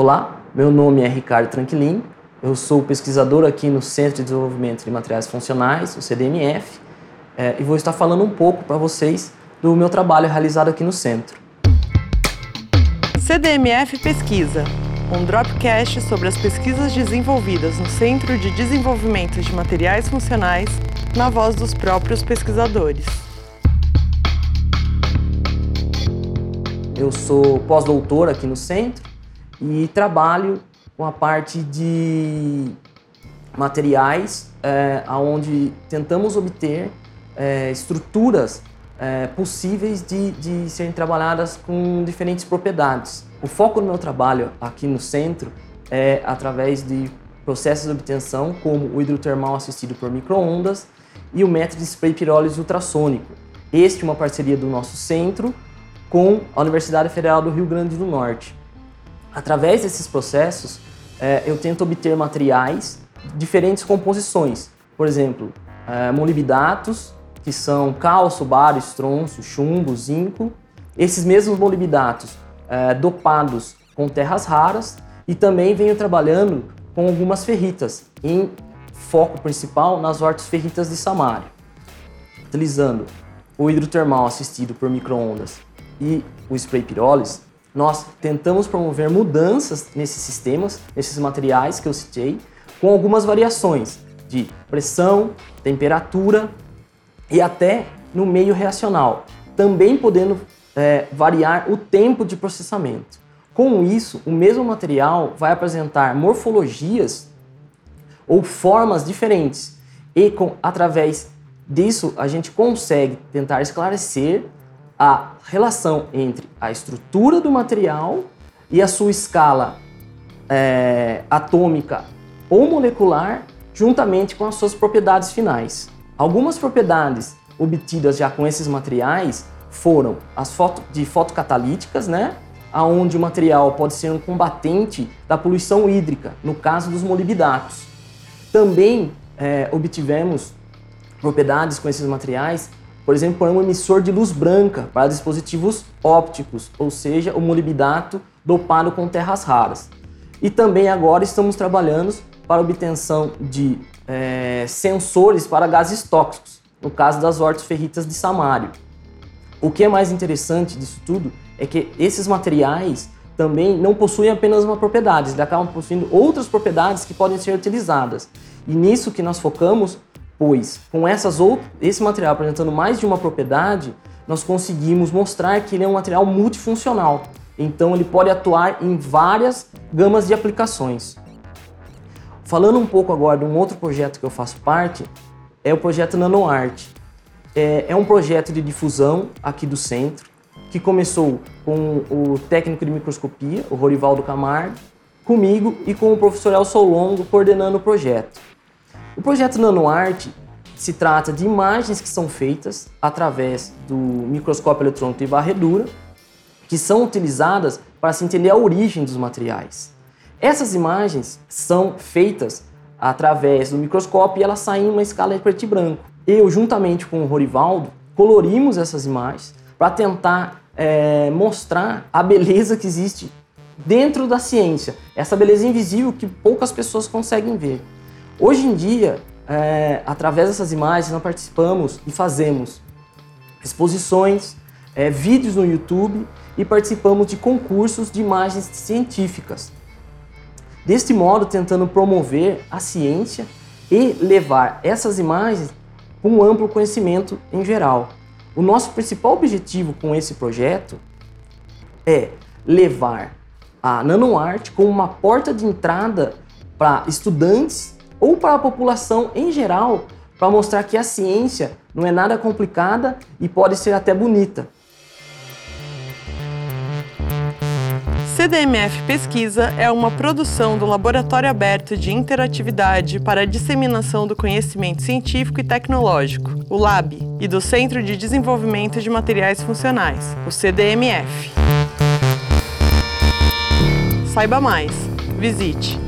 Olá, meu nome é Ricardo Tranquilin, eu sou pesquisador aqui no Centro de Desenvolvimento de Materiais Funcionais, o CDMF, é, e vou estar falando um pouco para vocês do meu trabalho realizado aqui no centro. CDMF Pesquisa, um dropcast sobre as pesquisas desenvolvidas no Centro de Desenvolvimento de Materiais Funcionais, na voz dos próprios pesquisadores. Eu sou pós-doutor aqui no centro e trabalho com a parte de materiais, é, onde tentamos obter é, estruturas é, possíveis de, de serem trabalhadas com diferentes propriedades. O foco do meu trabalho aqui no centro é através de processos de obtenção como o hidrotermal assistido por microondas e o método de spray pirólise ultrassônico. Este é uma parceria do nosso centro com a Universidade Federal do Rio Grande do Norte. Através desses processos, é, eu tento obter materiais diferentes composições. Por exemplo, é, molibdatos, que são cálcio, bário, estronço, chumbo, zinco. Esses mesmos molibdatos é, dopados com terras raras e também venho trabalhando com algumas ferritas, em foco principal nas hortas ferritas de Samário, utilizando o hidrotermal assistido por microondas e o spray pirólise, nós tentamos promover mudanças nesses sistemas, nesses materiais que eu citei, com algumas variações de pressão, temperatura e até no meio reacional, também podendo é, variar o tempo de processamento. Com isso, o mesmo material vai apresentar morfologias ou formas diferentes e com, através disso a gente consegue tentar esclarecer a relação entre a estrutura do material e a sua escala é, atômica ou molecular, juntamente com as suas propriedades finais. Algumas propriedades obtidas já com esses materiais foram as foto, de fotocatalíticas, né? aonde o material pode ser um combatente da poluição hídrica, no caso dos molibdatos. Também é, obtivemos propriedades com esses materiais por exemplo, é um emissor de luz branca para dispositivos ópticos, ou seja, o molibdato dopado com terras raras. E também agora estamos trabalhando para obtenção de é, sensores para gases tóxicos, no caso das hortas ferritas de Samário. O que é mais interessante disso tudo é que esses materiais também não possuem apenas uma propriedade, eles acabam possuindo outras propriedades que podem ser utilizadas. E nisso que nós focamos pois com essas outras, esse material apresentando mais de uma propriedade, nós conseguimos mostrar que ele é um material multifuncional. Então ele pode atuar em várias gamas de aplicações. Falando um pouco agora de um outro projeto que eu faço parte, é o projeto NanoArt. É, é um projeto de difusão aqui do centro, que começou com o técnico de microscopia, o Rorivaldo Camargo, comigo e com o professor Elson Longo coordenando o projeto. O projeto NanoArt se trata de imagens que são feitas através do microscópio eletrônico de varredura, que são utilizadas para se entender a origem dos materiais. Essas imagens são feitas através do microscópio e elas saem em uma escala de preto e branco. Eu, juntamente com o Rorivaldo, colorimos essas imagens para tentar é, mostrar a beleza que existe dentro da ciência, essa beleza invisível que poucas pessoas conseguem ver. Hoje em dia, é, através dessas imagens, nós participamos e fazemos exposições, é, vídeos no YouTube e participamos de concursos de imagens científicas. Deste modo, tentando promover a ciência e levar essas imagens para um amplo conhecimento em geral. O nosso principal objetivo com esse projeto é levar a NanoArt como uma porta de entrada para estudantes ou para a população em geral, para mostrar que a ciência não é nada complicada e pode ser até bonita. CDMF Pesquisa é uma produção do Laboratório Aberto de Interatividade para a Disseminação do Conhecimento Científico e Tecnológico, o LAB, e do Centro de Desenvolvimento de Materiais Funcionais, o CDMF. Saiba mais. Visite